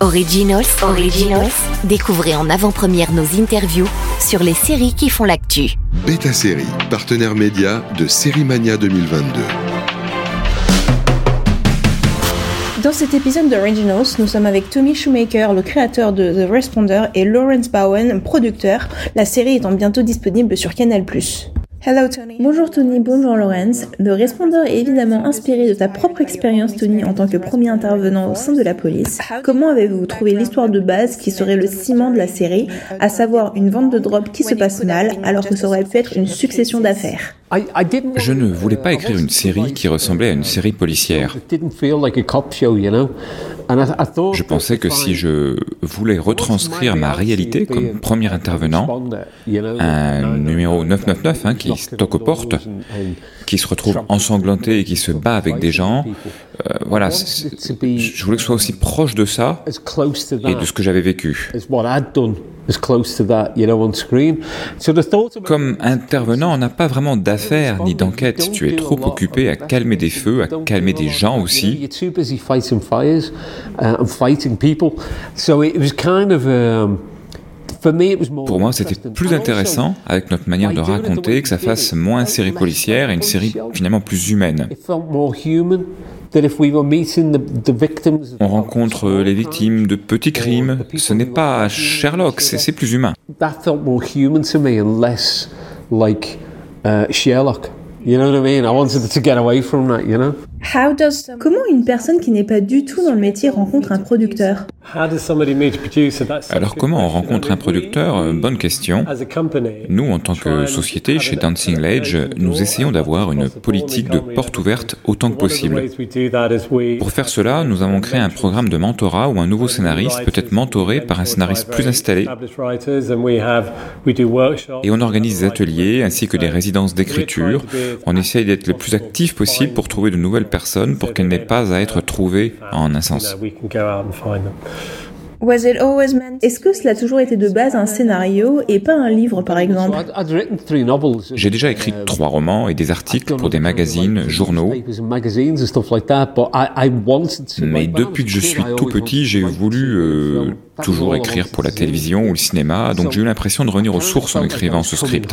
Originals, Originals. Découvrez en avant-première nos interviews sur les séries qui font l'actu. Beta Série, partenaire média de Série Mania 2022. Dans cet épisode de Originals, nous sommes avec Tommy Shoemaker, le créateur de The Responder, et Lawrence Bowen, producteur, la série étant bientôt disponible sur Canal+. Hello Tony. Bonjour Tony, bonjour Lawrence. The Responder est évidemment inspiré de ta propre expérience Tony en tant que premier intervenant au sein de la police. Comment avez-vous trouvé l'histoire de base qui serait le ciment de la série, à savoir une vente de drogue qui se passe mal alors que ça aurait pu être une succession d'affaires? Je ne voulais pas écrire une série qui ressemblait à une série policière. Je pensais que si je voulais retranscrire ma réalité comme premier intervenant, un numéro 999 hein, qui toque aux portes, qui se retrouve ensanglanté et qui se bat avec des gens, euh, voilà, je voulais que ce soit aussi proche de ça et de ce que j'avais vécu. Comme intervenant, on n'a pas vraiment d'affaires ni d'enquête. Tu es trop occupé à calmer des feux, à calmer des gens aussi. Pour moi, c'était plus intéressant avec notre manière de raconter que ça fasse moins série policière et une série finalement plus humaine. On rencontre les victimes de petits crimes. Ce n'est pas Sherlock, c'est plus humain. Sherlock. You know what I mean? I wanted to get away from that, you know? Comment une personne qui n'est pas du tout dans le métier rencontre un producteur Alors comment on rencontre un producteur? Bonne question. Nous, en tant que société, chez Dancing Ledge, nous essayons d'avoir une politique de porte ouverte autant que possible. Pour faire cela, nous avons créé un programme de mentorat où un nouveau scénariste peut être mentoré par un scénariste plus installé. Et on organise des ateliers ainsi que des résidences d'écriture. On essaye d'être le plus actif possible pour trouver de nouvelles personne pour qu'elle n'ait pas à être trouvée en un sens. Est-ce que cela a toujours été de base un scénario et pas un livre, par exemple? J'ai déjà écrit trois romans et des articles pour des magazines, journaux. Mais depuis que je suis tout petit, j'ai voulu euh, toujours écrire pour la télévision ou le cinéma, donc j'ai eu l'impression de revenir aux sources en écrivant ce script.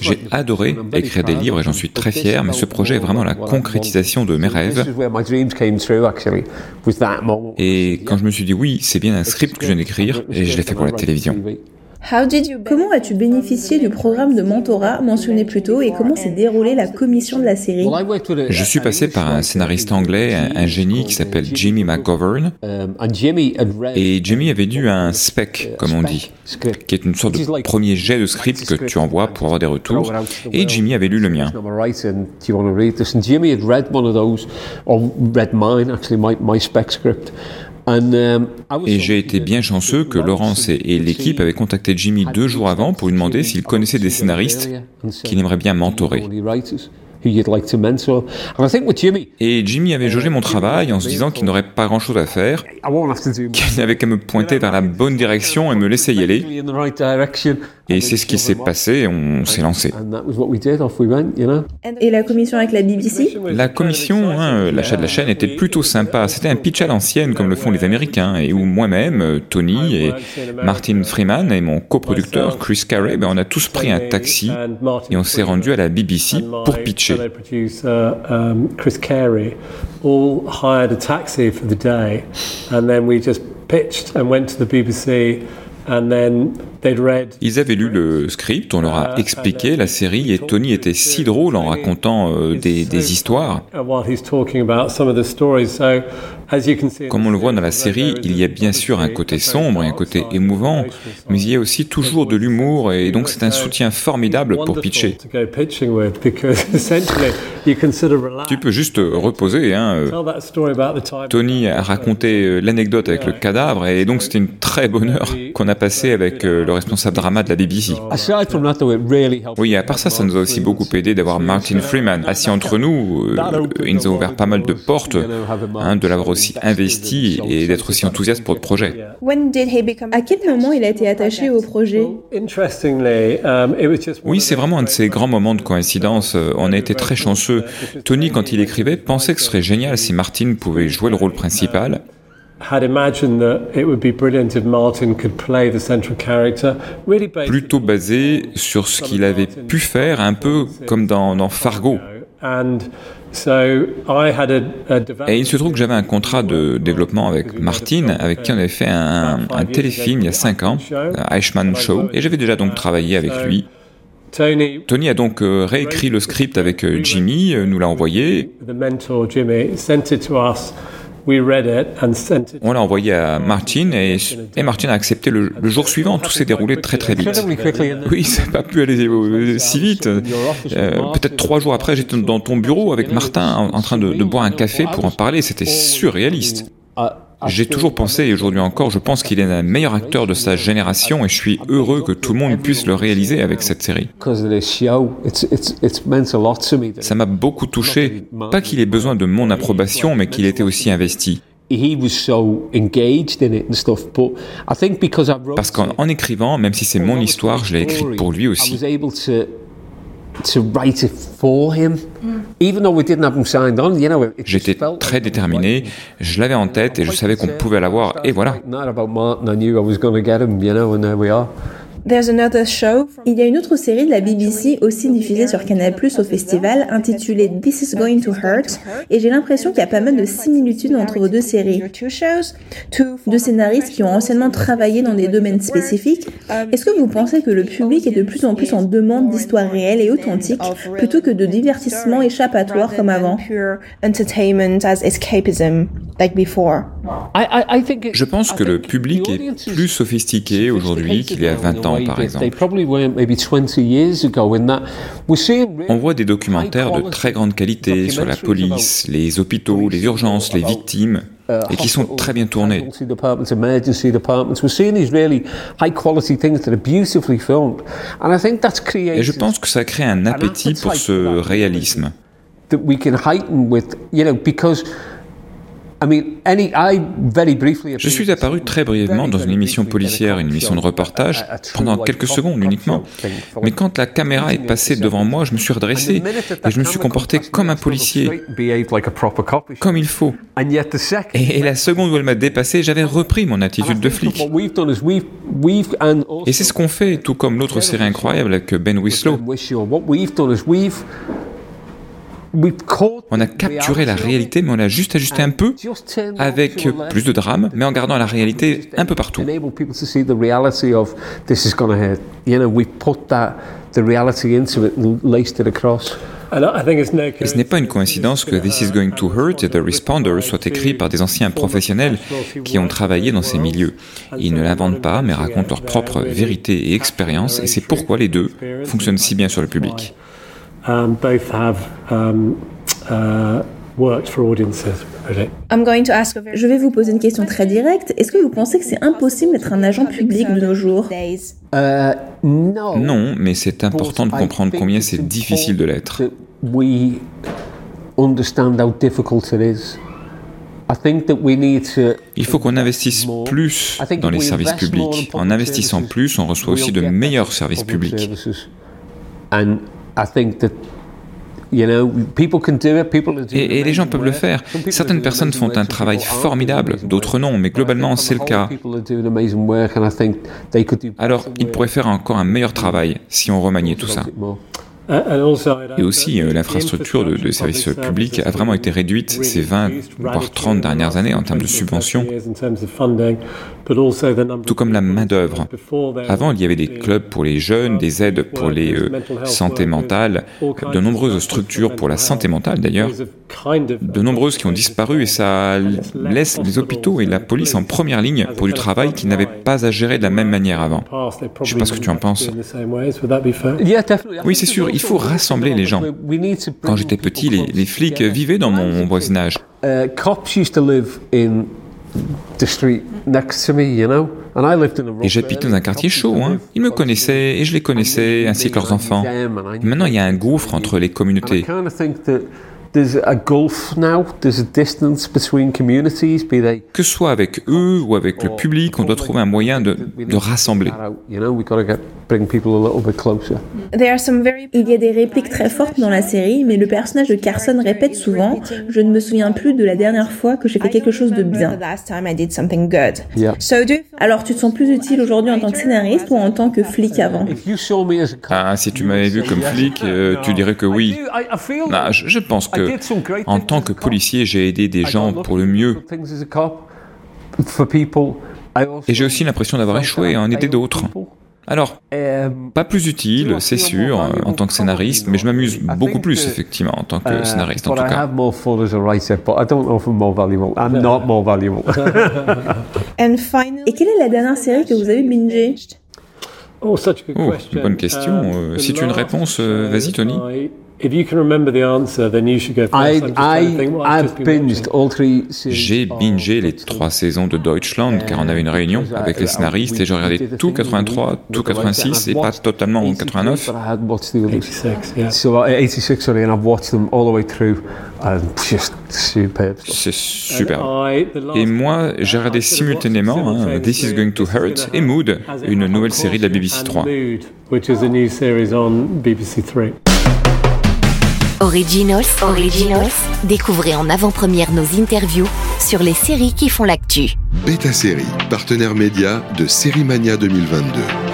J'ai adoré écrire des livres et j'en suis très fier, mais ce projet est vraiment la concrétisation de mes rêves. Et quand je me suis dit oui, c'est bien un script que je viens d'écrire, et je l'ai fait pour la télévision. Comment as-tu bénéficié du programme de mentorat mentionné plus tôt et comment s'est déroulée la commission de la série Je suis passé par un scénariste anglais, un, génie qui s'appelle Jimmy McGovern. Et Jimmy avait dû un spec, comme on dit, qui est une sorte de premier jet de script que tu envoies pour avoir des retours. Et Jimmy avait lu le mien. Script. Um, et j'ai été bien chanceux que Laurence et, l'équipe avaient contacté Jimmy deux jours avant pour lui demander s'il connaissait des scénaristes qu'il aimerait bien mentorer. Et Jimmy avait jaugé mon travail en se disant qu'il n'aurait pas grand-chose à faire, qu'il n'avait qu'à me pointer vers la bonne direction et me laisser y aller. Et c'est ce qui s'est passé, on s'est lancé. Et la commission avec la BBC La commission, hein, l'achat de la chaîne était plutôt sympa. C'était un pitch à l'ancienne, comme le font les Américains, et où moi-même, Tony et Martin Freeman et mon coproducteur Chris Carey, ben, on a tous pris un taxi et on s'est rendu à la BBC pour pitcher. Chris Carey all hired a taxi for the day, and then we just pitched and went to the BBC. And then ils avaient lu le script, on leur a expliqué la série et Tony était si drôle en racontant euh, des, des, histoires. Comme on le voit dans la série, il y a bien sûr un côté sombre et un côté émouvant, mais il y a aussi toujours de l'humour et donc c'est un soutien formidable pour pitcher. Tu peux juste reposer. Hein. Euh, Tony a raconté euh, l'anecdote avec le cadavre et donc c'était une très bonne heure qu'on a passée avec le responsable drama de la BBC. Oui, à part ça, ça nous a aussi beaucoup aidé d'avoir Martin Freeman assis entre nous. Euh, il nous a ouvert pas mal de portes, hein, de l'avoir aussi investi et d'être aussi enthousiaste pour le projet. À quel moment il a été attaché au projet? Oui, c'est vraiment un de ces grands moments de coïncidence. On a été très chanceux. Tony, quand il écrivait, pensait que ce serait génial si Martin pouvait jouer le rôle principal. Plutôt basé sur ce qu'il avait pu faire, un peu comme dans, dans Fargo. Et il se trouve que j'avais un contrat de développement avec Martin, avec qui on avait fait un, un téléfilm il y a 5 ans, Eichmann Show, et j'avais déjà donc travaillé avec lui. Tony a donc euh, réécrit le script avec euh, Jimmy, euh, nous l'a envoyé. On l'a envoyé à Martin et, et, Martin a accepté le, le jour suivant. Tout s'est déroulé très très vite. Oui, ça n'a pas pu aller euh, si vite. Euh, Peut-être trois jours après, j'étais dans ton bureau avec Martin en, en train de, de boire un café pour en parler. C'était surréaliste. J'ai toujours pensé, et aujourd'hui encore, je pense qu'il est un meilleur acteur de sa génération et je suis heureux que tout le monde puisse le réaliser avec cette série. Ça m'a beaucoup touché, pas qu'il ait besoin de mon approbation, mais qu'il était aussi investi. Parce qu'en écrivant, même si c'est mon histoire, je l'ai écrite pour lui aussi. J'étais très déterminé, je l'avais en tête et je savais qu'on pouvait l'avoir, et voilà. Il y a une autre série de la BBC aussi diffusée sur Canal Plus au festival intitulée This is Going to Hurt et j'ai l'impression qu'il y a pas mal de similitudes entre vos deux séries. Deux scénaristes qui ont anciennement travaillé dans des domaines spécifiques. Est-ce que vous pensez que le public est de plus en plus en demande d'histoires réelles et authentiques plutôt que de divertissements échappatoires comme avant? Je pense que le public est plus sophistiqué aujourd'hui qu'il y a 20 ans, par exemple. On voit des documentaires de très grande qualité sur la police, les hôpitaux, les urgences, les victimes, et qui sont très bien tournés. Et je pense que ça crée un appétit pour ce réalisme. Je suis apparu très brièvement dans une émission policière, une émission de reportage, pendant quelques secondes uniquement. Mais quand la caméra est passée devant moi, je me suis redressé et je me suis comporté comme un policier, comme il faut. Et la seconde où elle m'a dépassé, j'avais repris mon attitude de flic. Et c'est ce qu'on fait, tout comme l'autre série incroyable avec Ben Whislow. On a capturé la réalité, mais on l'a juste ajusté un peu, avec plus de drame, mais en gardant la réalité un peu partout. Et ce n'est pas une coïncidence que This is Going to Hurt et The Responder soient écrits par des anciens professionnels qui ont travaillé dans ces milieux. Ils ne l'inventent pas, mais racontent leur propre vérité et expérience, et c'est pourquoi les deux fonctionnent si bien sur le public. Um, both have um, uh, worked for audiences. I'm going to ask Je vais vous poser une question très directe. Est-ce que vous pensez que c'est impossible d'être un agent public de nos jours? Euh, Non, mais c'est important de comprendre combien c'est difficile de l'être. Il faut qu'on investisse plus dans les services publics. En investissant plus, on reçoit aussi de meilleurs services publics. Et, les gens peuvent le faire. Certaines personnes font un travail formidable, d'autres non, mais globalement c'est le cas. Alors, ils pourraient faire encore un meilleur travail si on remaniait tout ça. Et aussi, euh, l'infrastructure de, services publics a vraiment été réduite ces 20, voire 30 dernières années en termes de subventions, tout comme la main-d'œuvre. Avant, il y avait des clubs pour les jeunes, des aides pour les euh, santé mentale, de nombreuses structures pour la santé mentale d'ailleurs, de nombreuses qui ont disparu et ça laisse les hôpitaux et la police en première ligne pour du travail qu'ils n'avaient pas à gérer de la même manière avant. Je ne sais pas ce que tu en penses. Oui, c'est sûr, il faut rassembler les gens. Quand j'étais petit, les, les, flics vivaient dans mon voisinage. Et j'habitais dans un quartier chaud. Hein. Ils me connaissaient et je les connaissais, ainsi que leurs enfants. Maintenant, il y a un gouffre entre les communautés. Que ce soit avec eux ou avec le public, on doit trouver un moyen de, de rassembler. Il y a des répliques très fortes dans la série, mais le personnage de Carson répète souvent Je ne me souviens plus de la dernière fois que j'ai fait quelque chose de bien. Alors, tu te sens plus utile aujourd'hui en tant que scénariste ou en tant que flic avant? Ah, si tu m'avais vu comme flic, euh, tu dirais que oui. Ah, je, je pense que, en tant que policier, j'ai aidé des gens pour le mieux. Et j'ai aussi l'impression d'avoir échoué à en aider d'autres. Alors, pas plus utile, c'est sûr, en tant que scénariste, mais je m'amuse beaucoup plus, effectivement, en tant que scénariste, en tout cas. Et quelle est la dernière série que vous avez bingée? Oh, une bonne question. Euh, si tu as une réponse, euh, vas-y, Tony. J'ai bingé les trois saisons de Deutschland car on avait une réunion avec les scénaristes et j'ai regardé tout 83, tout 86 et pas totalement 89. C'est super. Et moi, j'ai regardé simultanément hein, This is Going to Hurt et Mood, une nouvelle série de la BBC 3. Originals, Originals, découvrez en avant-première nos interviews sur les séries qui font l'actu. Beta Série, partenaire média de Série Mania 2022.